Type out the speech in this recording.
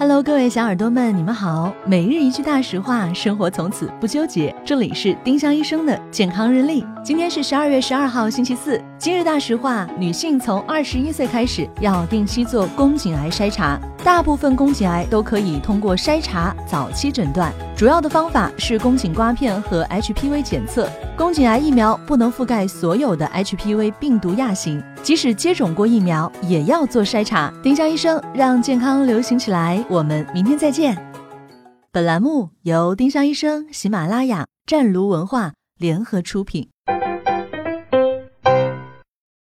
Hello，各位小耳朵们，你们好。每日一句大实话，生活从此不纠结。这里是丁香医生的健康日历。今天是十二月十二号，星期四。今日大实话：女性从二十一岁开始要定期做宫颈癌筛查，大部分宫颈癌都可以通过筛查早期诊断。主要的方法是宫颈刮片和 HPV 检测。宫颈癌疫苗不能覆盖所有的 HPV 病毒亚型，即使接种过疫苗，也要做筛查。丁香医生让健康流行起来。我们明天再见。本栏目由丁香医生、喜马拉雅、湛卢文化联合出品。